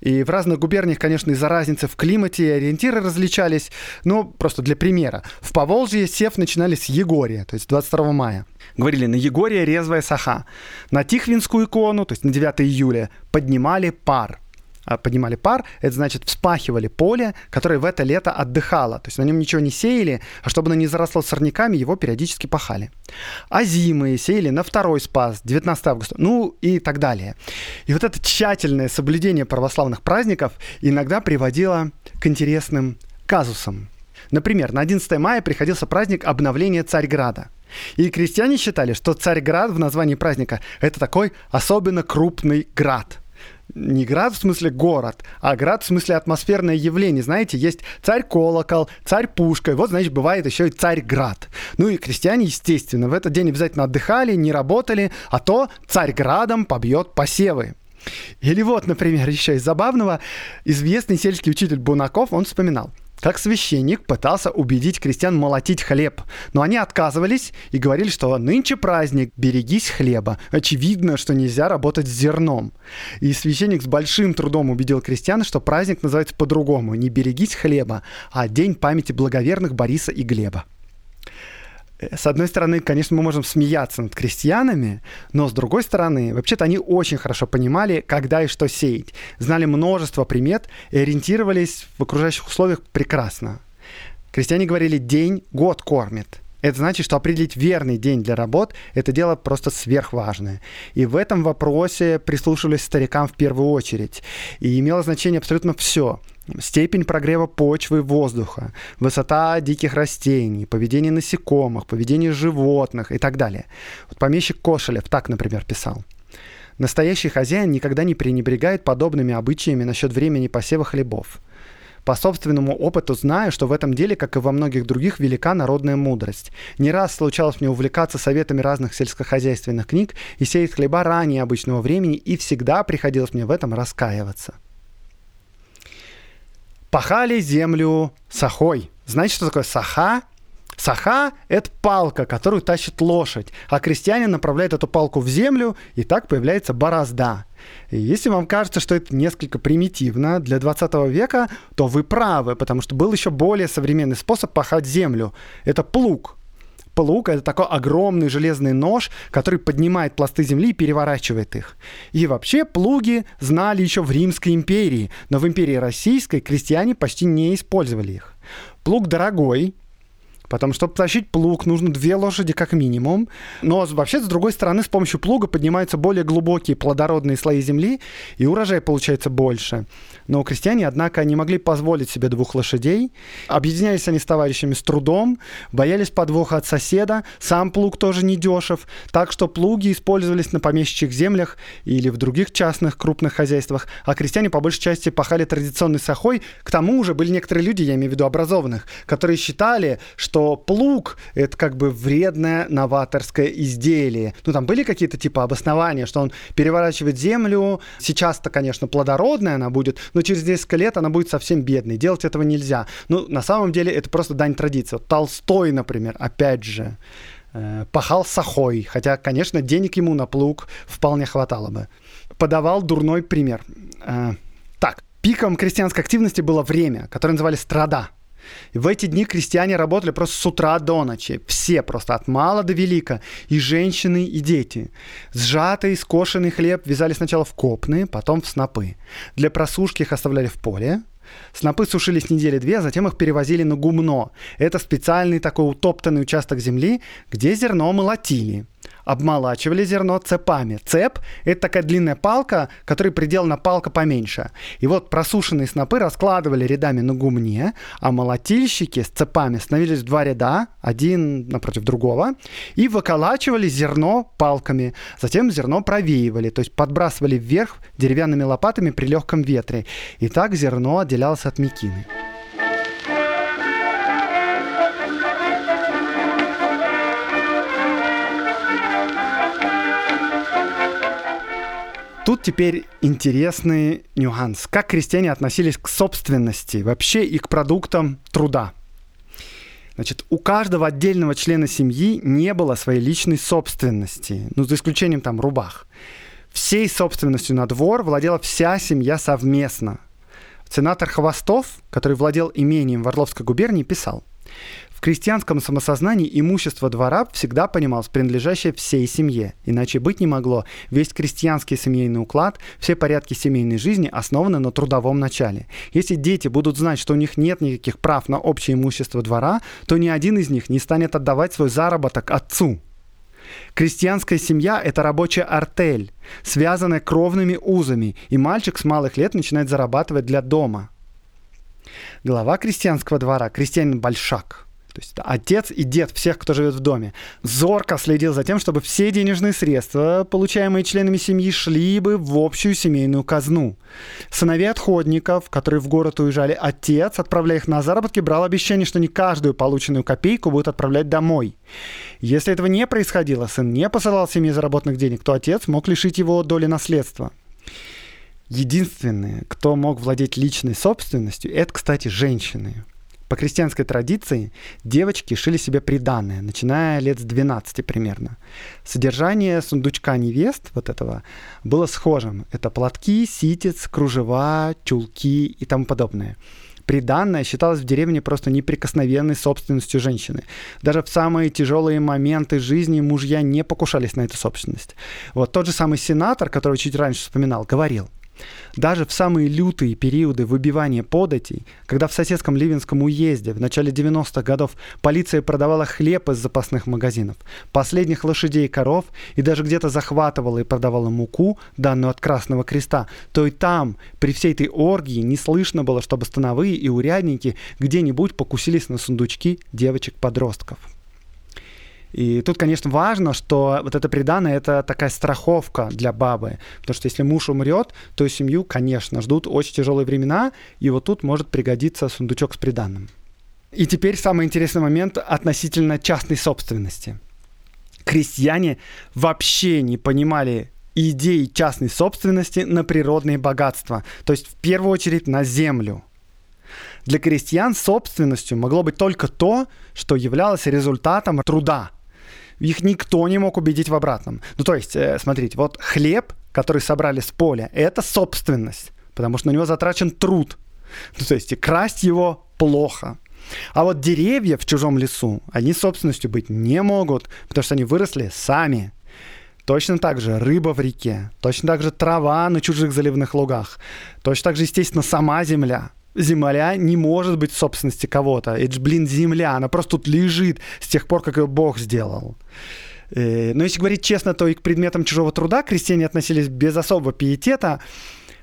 Speaker 1: и в разных губерниях, конечно, из-за разницы в климате ориентиры различались. Но просто для примера. В Поволжье сев начинали с Егория, то есть 22 мая. Говорили, на Егория резвая саха. На Тихвинскую икону, то есть на 9 июля, поднимали пар. А, поднимали пар, это значит вспахивали поле, которое в это лето отдыхало. То есть на нем ничего не сеяли, а чтобы оно не заросло сорняками, его периодически пахали. А зимы сеяли на второй спас, 19 августа, ну и так далее. И вот это тщательное соблюдение православных праздников иногда приводило к интересным казусам. Например, на 11 мая приходился праздник обновления Царьграда. И крестьяне считали, что Царьград в названии праздника – это такой особенно крупный град – не град в смысле город, а град в смысле атмосферное явление. Знаете, есть царь-колокол, царь-пушка, и вот, значит, бывает еще и царь-град. Ну и крестьяне, естественно, в этот день обязательно отдыхали, не работали, а то царь-градом побьет посевы. Или вот, например, еще из забавного, известный сельский учитель Бунаков, он вспоминал – как священник пытался убедить крестьян молотить хлеб, но они отказывались и говорили, что нынче праздник, берегись хлеба. Очевидно, что нельзя работать с зерном. И священник с большим трудом убедил крестьян, что праздник называется по-другому, не берегись хлеба, а день памяти благоверных Бориса и Глеба с одной стороны, конечно, мы можем смеяться над крестьянами, но с другой стороны, вообще-то они очень хорошо понимали, когда и что сеять, знали множество примет и ориентировались в окружающих условиях прекрасно. Крестьяне говорили «день год кормит». Это значит, что определить верный день для работ – это дело просто сверхважное. И в этом вопросе прислушивались старикам в первую очередь. И имело значение абсолютно все – степень прогрева почвы воздуха, высота диких растений, поведение насекомых, поведение животных и так далее. Вот помещик Кошелев так, например, писал. Настоящий хозяин никогда не пренебрегает подобными обычаями насчет времени посева хлебов. По собственному опыту знаю, что в этом деле, как и во многих других, велика народная мудрость. Не раз случалось мне увлекаться советами разных сельскохозяйственных книг и сеять хлеба ранее обычного времени, и всегда приходилось мне в этом раскаиваться. Пахали землю сахой. Знаете, что такое саха? Саха – это палка, которую тащит лошадь, а крестьянин направляет эту палку в землю, и так появляется борозда. И если вам кажется, что это несколько примитивно для 20 века, то вы правы, потому что был еще более современный способ пахать землю. Это плуг. Плуг — это такой огромный железный нож, который поднимает пласты земли и переворачивает их. И вообще плуги знали еще в Римской империи, но в империи Российской крестьяне почти не использовали их. Плуг дорогой, Потому что, чтобы тащить плуг, нужно две лошади как минимум. Но вообще, с другой стороны, с помощью плуга поднимаются более глубокие плодородные слои земли, и урожай получается больше. Но крестьяне, однако, не могли позволить себе двух лошадей. Объединялись они с товарищами с трудом, боялись подвоха от соседа, сам плуг тоже не дешев. Так что плуги использовались на помещичьих землях или в других частных крупных хозяйствах, а крестьяне по большей части пахали традиционной сахой. К тому же были некоторые люди, я имею в виду образованных, которые считали, что что плуг — это как бы вредное новаторское изделие. Ну, там были какие-то типа обоснования, что он переворачивает землю. Сейчас-то, конечно, плодородная она будет, но через несколько лет она будет совсем бедной. Делать этого нельзя. Ну, на самом деле, это просто дань традиции. Толстой, например, опять же, э, пахал сахой, хотя, конечно, денег ему на плуг вполне хватало бы. Подавал дурной пример. Э, так, пиком крестьянской активности было время, которое называли страда. И в эти дни крестьяне работали просто с утра до ночи. Все просто от мала до велика. И женщины, и дети. Сжатый, скошенный хлеб вязали сначала в копны, потом в снопы. Для просушки их оставляли в поле, Снопы сушились недели две, а затем их перевозили на гумно. Это специальный такой утоптанный участок земли, где зерно молотили обмолачивали зерно цепами. Цеп — это такая длинная палка, которой приделана палка поменьше. И вот просушенные снопы раскладывали рядами на гумне, а молотильщики с цепами становились в два ряда, один напротив другого, и выколачивали зерно палками. Затем зерно провеивали, то есть подбрасывали вверх деревянными лопатами при легком ветре. И так зерно отделялось от мекины. Тут теперь интересный нюанс. Как крестьяне относились к собственности вообще и к продуктам труда? Значит, у каждого отдельного члена семьи не было своей личной собственности, ну, за исключением там рубах. Всей собственностью на двор владела вся семья совместно. Сенатор Хвостов, который владел имением в Орловской губернии, писал – крестьянском самосознании имущество двора всегда понималось принадлежащее всей семье. Иначе быть не могло. Весь крестьянский семейный уклад, все порядки семейной жизни основаны на трудовом начале. Если дети будут знать, что у них нет никаких прав на общее имущество двора, то ни один из них не станет отдавать свой заработок отцу. Крестьянская семья – это рабочая артель, связанная кровными узами, и мальчик с малых лет начинает зарабатывать для дома. Глава крестьянского двора – крестьянин Большак – то есть отец и дед всех, кто живет в доме, зорко следил за тем, чтобы все денежные средства, получаемые членами семьи, шли бы в общую семейную казну. Сыновей отходников, которые в город уезжали, отец, отправляя их на заработки, брал обещание, что не каждую полученную копейку будет отправлять домой. Если этого не происходило, сын не посылал семье заработанных денег, то отец мог лишить его доли наследства. Единственные, кто мог владеть личной собственностью, это, кстати, женщины. По крестьянской традиции девочки шили себе приданное, начиная лет с 12 примерно. Содержание сундучка невест вот этого было схожим. Это платки, ситец, кружева, чулки и тому подобное. Приданное считалось в деревне просто неприкосновенной собственностью женщины. Даже в самые тяжелые моменты жизни мужья не покушались на эту собственность. Вот тот же самый сенатор, который чуть раньше вспоминал, говорил – даже в самые лютые периоды выбивания податей, когда в соседском Ливенском уезде в начале 90-х годов полиция продавала хлеб из запасных магазинов, последних лошадей и коров, и даже где-то захватывала и продавала муку, данную от Красного Креста, то и там, при всей этой оргии, не слышно было, чтобы становые и урядники где-нибудь покусились на сундучки девочек-подростков. И тут, конечно, важно, что вот это преданное — это такая страховка для бабы. Потому что если муж умрет, то семью, конечно, ждут очень тяжелые времена, и вот тут может пригодиться сундучок с приданным. И теперь самый интересный момент относительно частной собственности. Крестьяне вообще не понимали идеи частной собственности на природные богатства, то есть в первую очередь на землю. Для крестьян собственностью могло быть только то, что являлось результатом труда. Их никто не мог убедить в обратном. Ну, то есть, э, смотрите, вот хлеб, который собрали с поля, это собственность, потому что на него затрачен труд. Ну, то есть, и красть его плохо. А вот деревья в чужом лесу, они собственностью быть не могут, потому что они выросли сами. Точно так же рыба в реке, точно так же трава на чужих заливных лугах, точно так же, естественно, сама земля. Земля не может быть в собственности кого-то. Это же, блин, земля, она просто тут лежит с тех пор, как ее Бог сделал. Э, но если говорить честно, то и к предметам чужого труда крестьяне относились без особого пиетета.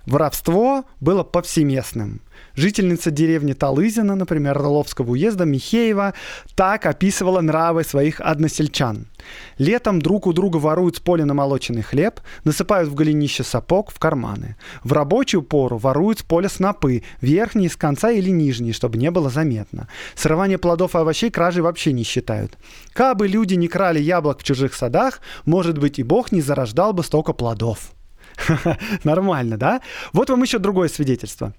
Speaker 1: Воровство было повсеместным. Жительница деревни Талызина, например, Орловского уезда Михеева, так описывала нравы своих односельчан. Летом друг у друга воруют с поля намолоченный хлеб, насыпают в голенище сапог в карманы. В рабочую пору воруют с поля снопы, верхние с конца или нижние, чтобы не было заметно. Срывание плодов и овощей кражей вообще не считают. Кабы люди не крали яблок в чужих садах, может быть и Бог не зарождал бы столько плодов. <laughs> Нормально, да? Вот вам еще другое свидетельство.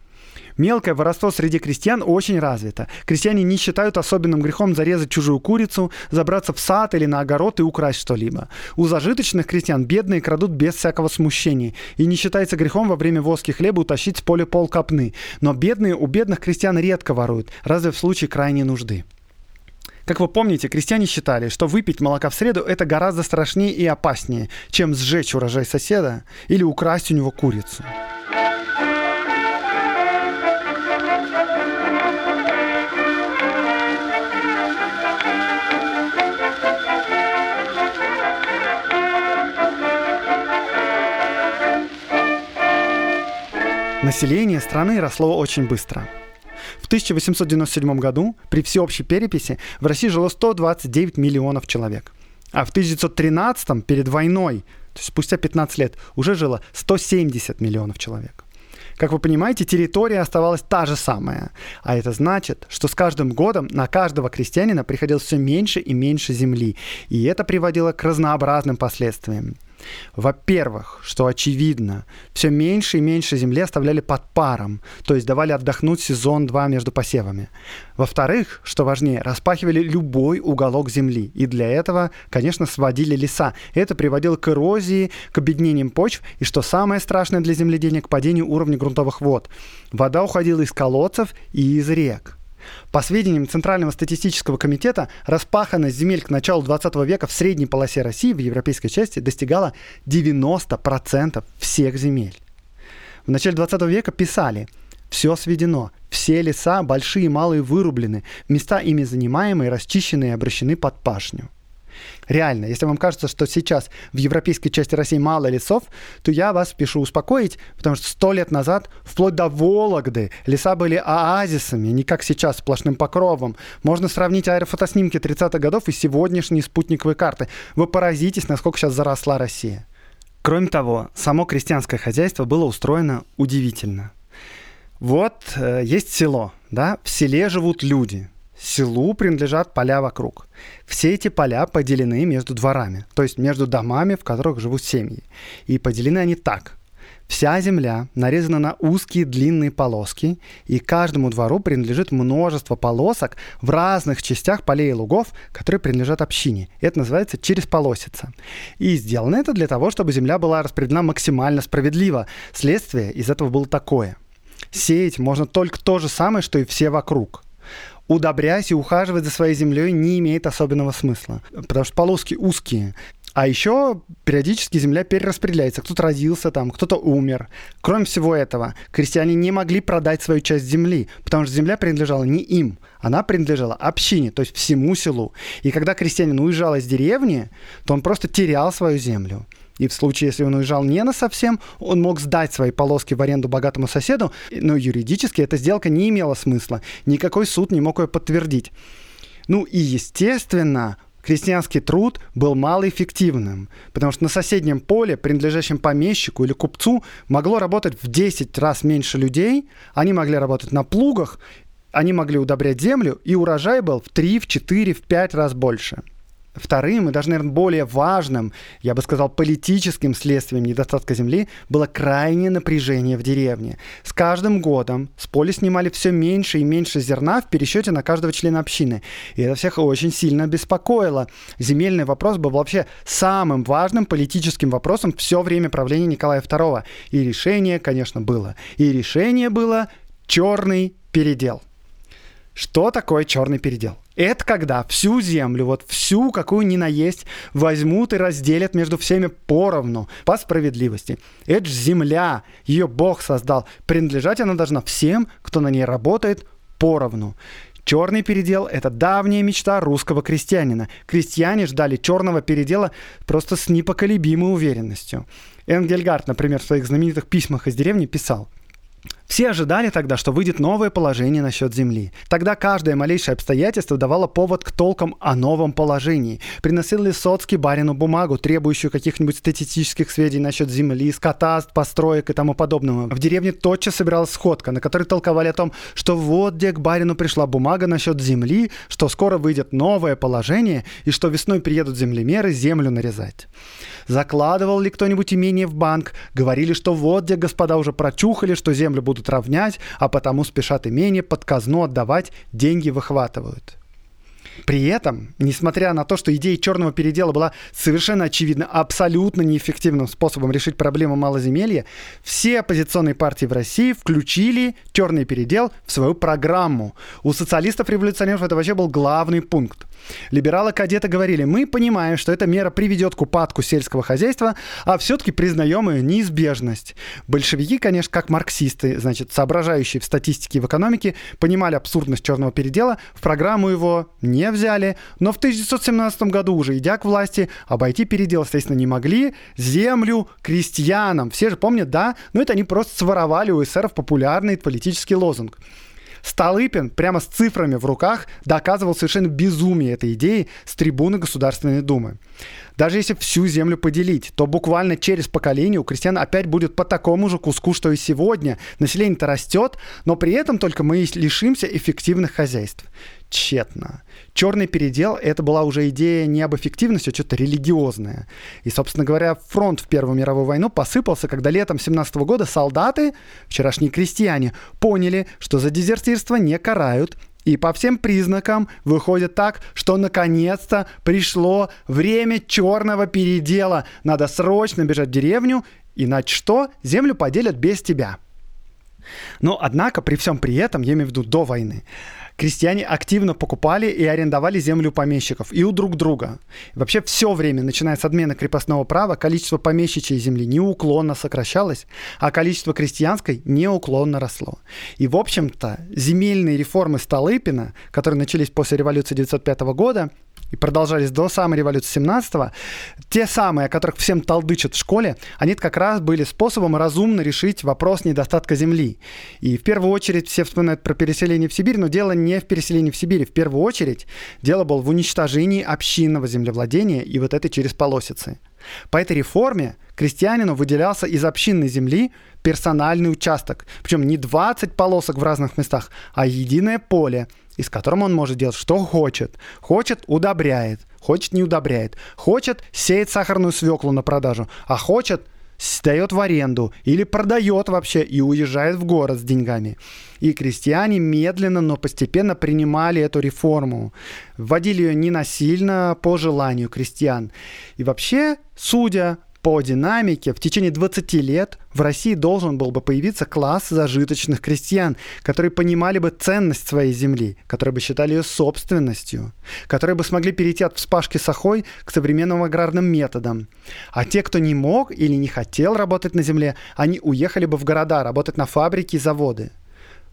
Speaker 1: Мелкое воровство среди крестьян очень развито. Крестьяне не считают особенным грехом зарезать чужую курицу, забраться в сад или на огород и украсть что-либо. У зажиточных крестьян бедные крадут без всякого смущения. И не считается грехом во время воски хлеба утащить с поля пол копны. Но бедные у бедных крестьян редко воруют, разве в случае крайней нужды. Как вы помните, крестьяне считали, что выпить молока в среду это гораздо страшнее и опаснее, чем сжечь урожай соседа или украсть у него курицу. Население страны росло очень быстро. В 1897 году при всеобщей переписи в России жило 129 миллионов человек. А в 1913 перед войной, то есть спустя 15 лет, уже жило 170 миллионов человек. Как вы понимаете, территория оставалась та же самая. А это значит, что с каждым годом на каждого крестьянина приходилось все меньше и меньше земли. И это приводило к разнообразным последствиям. Во-первых, что очевидно, все меньше и меньше земли оставляли под паром, то есть давали отдохнуть сезон-два между посевами. Во-вторых, что важнее, распахивали любой уголок земли, и для этого, конечно, сводили леса. Это приводило к эрозии, к обеднениям почв, и, что самое страшное для земледения, к падению уровня грунтовых вод. Вода уходила из колодцев и из рек. По сведениям Центрального статистического комитета, распаханность земель к началу 20 века в средней полосе России в европейской части достигала 90% всех земель. В начале 20 века писали «Все сведено, все леса, большие и малые, вырублены, места ими занимаемые, расчищены и обращены под пашню». Реально, если вам кажется, что сейчас в европейской части России мало лесов, то я вас спешу успокоить, потому что сто лет назад, вплоть до Вологды, леса были оазисами, не как сейчас, сплошным покровом. Можно сравнить аэрофотоснимки 30-х годов и сегодняшние спутниковые карты. Вы поразитесь, насколько сейчас заросла Россия. Кроме того, само крестьянское хозяйство было устроено удивительно. Вот э, есть село, да, в селе живут люди – Селу принадлежат поля вокруг. Все эти поля поделены между дворами, то есть между домами, в которых живут семьи. И поделены они так. Вся земля нарезана на узкие длинные полоски, и каждому двору принадлежит множество полосок в разных частях полей и лугов, которые принадлежат общине. Это называется через полосица. И сделано это для того, чтобы земля была распределена максимально справедливо. Следствие из этого было такое. Сеять можно только то же самое, что и все вокруг – удобрять и ухаживать за своей землей не имеет особенного смысла, потому что полоски узкие. А еще периодически земля перераспределяется. Кто-то родился там, кто-то умер. Кроме всего этого, крестьяне не могли продать свою часть земли, потому что земля принадлежала не им, она принадлежала общине, то есть всему селу. И когда крестьянин уезжал из деревни, то он просто терял свою землю. И в случае, если он уезжал не на совсем, он мог сдать свои полоски в аренду богатому соседу, но юридически эта сделка не имела смысла. Никакой суд не мог ее подтвердить. Ну и, естественно, крестьянский труд был малоэффективным, потому что на соседнем поле, принадлежащем помещику или купцу, могло работать в 10 раз меньше людей, они могли работать на плугах, они могли удобрять землю, и урожай был в 3, в 4, в 5 раз больше. Вторым и даже, наверное, более важным, я бы сказал, политическим следствием недостатка земли было крайнее напряжение в деревне. С каждым годом с поля снимали все меньше и меньше зерна в пересчете на каждого члена общины. И это всех очень сильно беспокоило. Земельный вопрос был вообще самым важным политическим вопросом все время правления Николая II. И решение, конечно, было. И решение было черный передел. Что такое черный передел? Это когда всю землю, вот всю, какую ни наесть, возьмут и разделят между всеми поровну, по справедливости. Это же земля, ее Бог создал. Принадлежать она должна всем, кто на ней работает, поровну. Черный передел – это давняя мечта русского крестьянина. Крестьяне ждали черного передела просто с непоколебимой уверенностью. Энгельгард, например, в своих знаменитых письмах из деревни писал – все ожидали тогда, что выйдет новое положение насчет Земли. Тогда каждое малейшее обстоятельство давало повод к толкам о новом положении. Приносил ли Соцкий барину бумагу, требующую каких-нибудь статистических сведений насчет Земли, скотаст, построек и тому подобного. В деревне тотчас собиралась сходка, на которой толковали о том, что вот где к барину пришла бумага насчет Земли, что скоро выйдет новое положение и что весной приедут землемеры землю нарезать. Закладывал ли кто-нибудь имение в банк? Говорили, что вот где господа уже прочухали, что землю будут равнять, а потому спешат имение под казну отдавать, деньги выхватывают. При этом, несмотря на то, что идея черного передела была совершенно очевидно абсолютно неэффективным способом решить проблему малоземелья, все оппозиционные партии в России включили черный передел в свою программу. У социалистов-революционеров это вообще был главный пункт. Либералы-кадеты говорили, мы понимаем, что эта мера приведет к упадку сельского хозяйства, а все-таки признаем ее неизбежность. Большевики, конечно, как марксисты, значит, соображающие в статистике и в экономике, понимали абсурдность черного передела, в программу его не взяли, но в 1917 году, уже идя к власти, обойти передел, естественно, не могли. Землю крестьянам. Все же помнят, да? Но это они просто своровали у эсеров популярный политический лозунг. Столыпин прямо с цифрами в руках доказывал совершенно безумие этой идеи с трибуны Государственной Думы. Даже если всю землю поделить, то буквально через поколение у крестьян опять будет по такому же куску, что и сегодня. Население-то растет, но при этом только мы лишимся эффективных хозяйств тщетно. Черный передел — это была уже идея не об эффективности, а что-то религиозное. И, собственно говоря, фронт в Первую мировую войну посыпался, когда летом 17 года солдаты, вчерашние крестьяне, поняли, что за дезертирство не карают, и по всем признакам выходит так, что наконец-то пришло время черного передела. Надо срочно бежать в деревню, иначе что? Землю поделят без тебя. Но, однако, при всем при этом, я имею в виду до войны, крестьяне активно покупали и арендовали землю помещиков и у друг друга. Вообще все время, начиная с отмены крепостного права, количество помещичьей земли неуклонно сокращалось, а количество крестьянской неуклонно росло. И, в общем-то, земельные реформы Столыпина, которые начались после революции 1905 года, и продолжались до самой революции 17-го, те самые, о которых всем толдычат в школе, они как раз были способом разумно решить вопрос недостатка земли. И в первую очередь все вспоминают про переселение в Сибирь, но дело не в переселении в Сибирь. В первую очередь дело было в уничтожении общинного землевладения и вот этой через полосицы. По этой реформе крестьянину выделялся из общинной земли персональный участок. Причем не 20 полосок в разных местах, а единое поле, и с которым он может делать что хочет. Хочет – удобряет, хочет – не удобряет. Хочет – сеет сахарную свеклу на продажу, а хочет – сдает в аренду или продает вообще и уезжает в город с деньгами. И крестьяне медленно, но постепенно принимали эту реформу. Вводили ее не насильно, по желанию крестьян. И вообще, судя по динамике, в течение 20 лет в России должен был бы появиться класс зажиточных крестьян, которые понимали бы ценность своей земли, которые бы считали ее собственностью, которые бы смогли перейти от вспашки сахой к современным аграрным методам. А те, кто не мог или не хотел работать на земле, они уехали бы в города, работать на фабрики и заводы.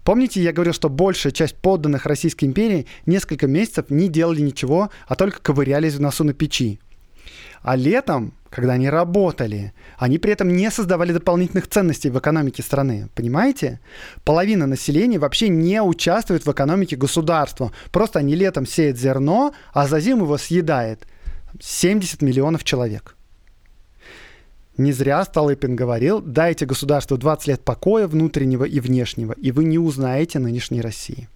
Speaker 1: Помните, я говорил, что большая часть подданных Российской империи несколько месяцев не делали ничего, а только ковырялись в носу на печи. А летом, когда они работали, они при этом не создавали дополнительных ценностей в экономике страны. Понимаете? Половина населения вообще не участвует в экономике государства. Просто они летом сеют зерно, а за зиму его съедает 70 миллионов человек. Не зря Столыпин говорил, дайте государству 20 лет покоя внутреннего и внешнего, и вы не узнаете нынешней России.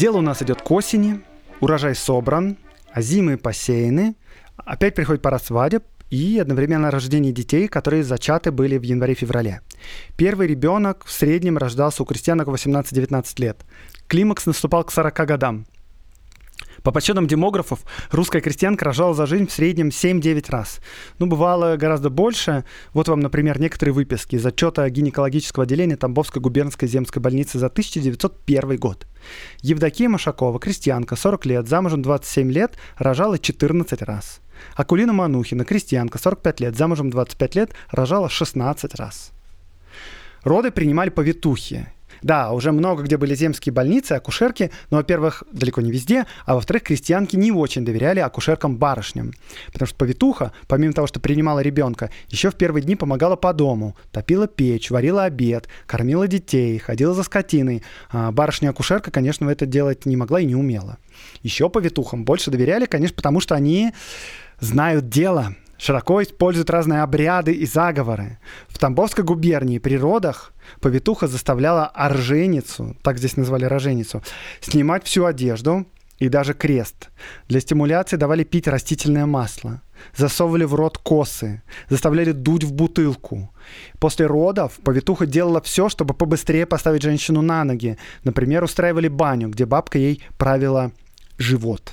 Speaker 1: Дело у нас идет к осени, урожай собран, а зимы посеяны, опять приходит пора свадеб, и одновременно рождение детей, которые зачаты были в январе-феврале. Первый ребенок в среднем рождался у крестьянок 18-19 лет. Климакс наступал к 40 годам. По подсчетам демографов, русская крестьянка рожала за жизнь в среднем 7-9 раз. Ну, бывало гораздо больше. Вот вам, например, некоторые выписки из отчета гинекологического отделения Тамбовской губернской земской больницы за 1901 год. Евдокия Машакова, крестьянка, 40 лет, замужем 27 лет, рожала 14 раз. Акулина Манухина, крестьянка, 45 лет, замужем 25 лет, рожала 16 раз. Роды принимали повитухи. Да, уже много где были земские больницы, акушерки, но, во-первых, далеко не везде, а во-вторых, крестьянки не очень доверяли акушеркам-барышням. Потому что повитуха, помимо того, что принимала ребенка, еще в первые дни помогала по дому, топила печь, варила обед, кормила детей, ходила за скотиной. А барышня-акушерка, конечно, это делать не могла и не умела. Еще повитухам больше доверяли, конечно, потому что они знают дело, широко используют разные обряды и заговоры. В Тамбовской губернии при родах повитуха заставляла орженицу, так здесь назвали роженицу, снимать всю одежду и даже крест. Для стимуляции давали пить растительное масло. Засовывали в рот косы, заставляли дуть в бутылку. После родов повитуха делала все, чтобы побыстрее поставить женщину на ноги. Например, устраивали баню, где бабка ей правила живот.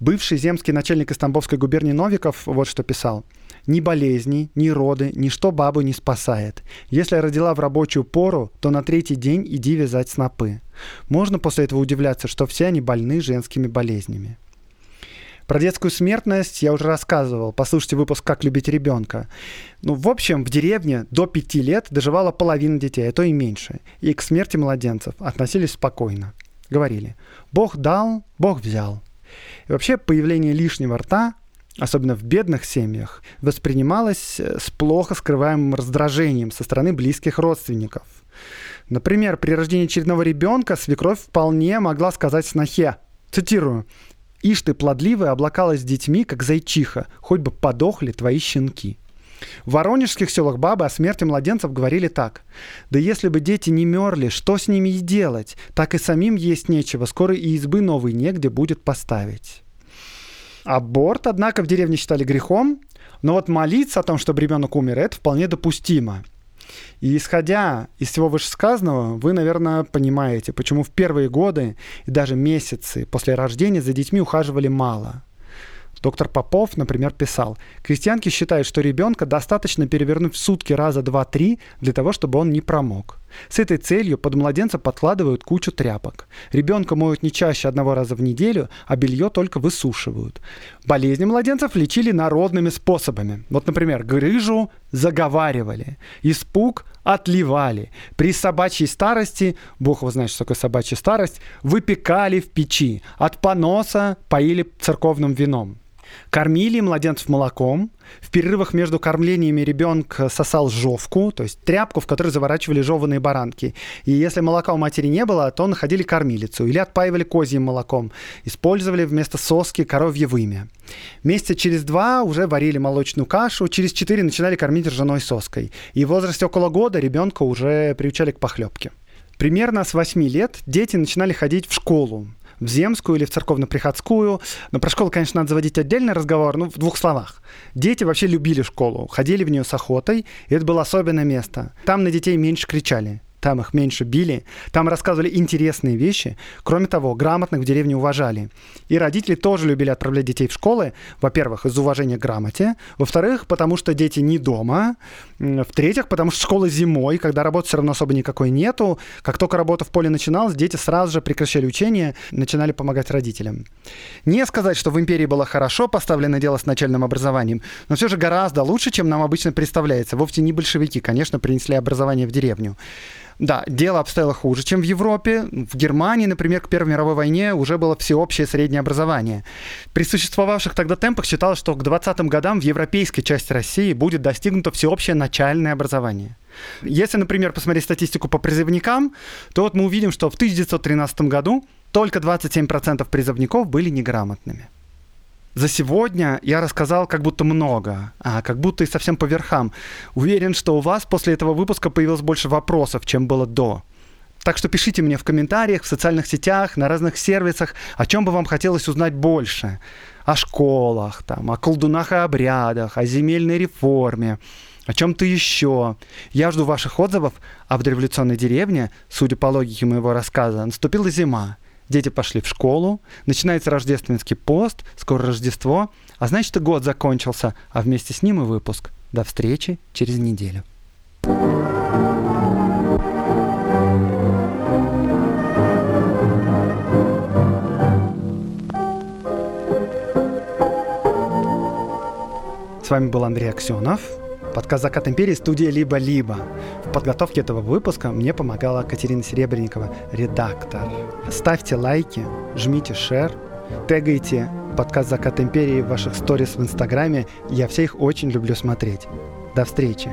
Speaker 1: Бывший земский начальник Истамбовской губернии Новиков вот что писал. «Ни болезни, ни роды, ничто бабу не спасает. Если родила в рабочую пору, то на третий день иди вязать снопы. Можно после этого удивляться, что все они больны женскими болезнями». Про детскую смертность я уже рассказывал. Послушайте выпуск «Как любить ребенка». Ну, в общем, в деревне до пяти лет доживала половина детей, а то и меньше. И к смерти младенцев относились спокойно. Говорили, Бог дал, Бог взял. И вообще появление лишнего рта особенно в бедных семьях, воспринималось э, с плохо скрываемым раздражением со стороны близких родственников. Например, при рождении очередного ребенка свекровь вполне могла сказать снохе, цитирую, «Ишь ты плодливая облакалась с детьми, как зайчиха, хоть бы подохли твои щенки». В воронежских селах бабы о смерти младенцев говорили так. «Да если бы дети не мерли, что с ними и делать? Так и самим есть нечего, скоро и избы новой негде будет поставить». Аборт, однако, в деревне считали грехом, но вот молиться о том, чтобы ребенок умер, это вполне допустимо. И исходя из всего вышесказанного, вы, наверное, понимаете, почему в первые годы и даже месяцы после рождения за детьми ухаживали мало – Доктор Попов, например, писал, крестьянки считают, что ребенка достаточно перевернуть в сутки раза два-три для того, чтобы он не промок. С этой целью под младенца подкладывают кучу тряпок. Ребенка моют не чаще одного раза в неделю, а белье только высушивают. Болезни младенцев лечили народными способами. Вот, например, грыжу заговаривали, испуг отливали. При собачьей старости, бог его знает, что такое собачья старость, выпекали в печи. От поноса поили церковным вином. Кормили младенцев молоком. В перерывах между кормлениями ребенок сосал жовку, то есть тряпку, в которой заворачивали жеванные баранки. И если молока у матери не было, то находили кормилицу или отпаивали козьим молоком. Использовали вместо соски коровье вымя. Месяца через два уже варили молочную кашу, через четыре начинали кормить ржаной соской. И в возрасте около года ребенка уже приучали к похлебке. Примерно с 8 лет дети начинали ходить в школу в земскую или в церковно-приходскую. Но про школу, конечно, надо заводить отдельный разговор, ну, в двух словах. Дети вообще любили школу, ходили в нее с охотой, и это было особенное место. Там на детей меньше кричали там их меньше били, там рассказывали интересные вещи. Кроме того, грамотных в деревне уважали. И родители тоже любили отправлять детей в школы, во-первых, из уважения к грамоте, во-вторых, потому что дети не дома, в-третьих, потому что школа зимой, когда работы все равно особо никакой нету. Как только работа в поле начиналась, дети сразу же прекращали учение, начинали помогать родителям. Не сказать, что в империи было хорошо поставлено дело с начальным образованием, но все же гораздо лучше, чем нам обычно представляется. Вовсе не большевики, конечно, принесли образование в деревню. Да, дело обстояло хуже, чем в Европе. В Германии, например, к Первой мировой войне уже было всеобщее среднее образование. При существовавших тогда темпах считалось, что к 20-м годам в европейской части России будет достигнуто всеобщее начальное образование. Если, например, посмотреть статистику по призывникам, то вот мы увидим, что в 1913 году только 27% призывников были неграмотными. За сегодня я рассказал как будто много, а как будто и совсем по верхам. Уверен, что у вас после этого выпуска появилось больше вопросов, чем было до. Так что пишите мне в комментариях, в социальных сетях, на разных сервисах, о чем бы вам хотелось узнать больше. О школах, там, о колдунах и обрядах, о земельной реформе, о чем-то еще. Я жду ваших отзывов, а в дореволюционной деревне, судя по логике моего рассказа, наступила зима. Дети пошли в школу, начинается рождественский пост, скоро Рождество, а значит и год закончился, а вместе с ним и выпуск. До встречи через неделю. С вами был Андрей Аксенов. Подкаст «Закат империи» студия «Либо-либо». В подготовке этого выпуска мне помогала Катерина Серебренникова, редактор. Ставьте лайки, жмите шер, тегайте подкаст «Закат империи» в ваших сторис в Инстаграме. Я все их очень люблю смотреть. До встречи!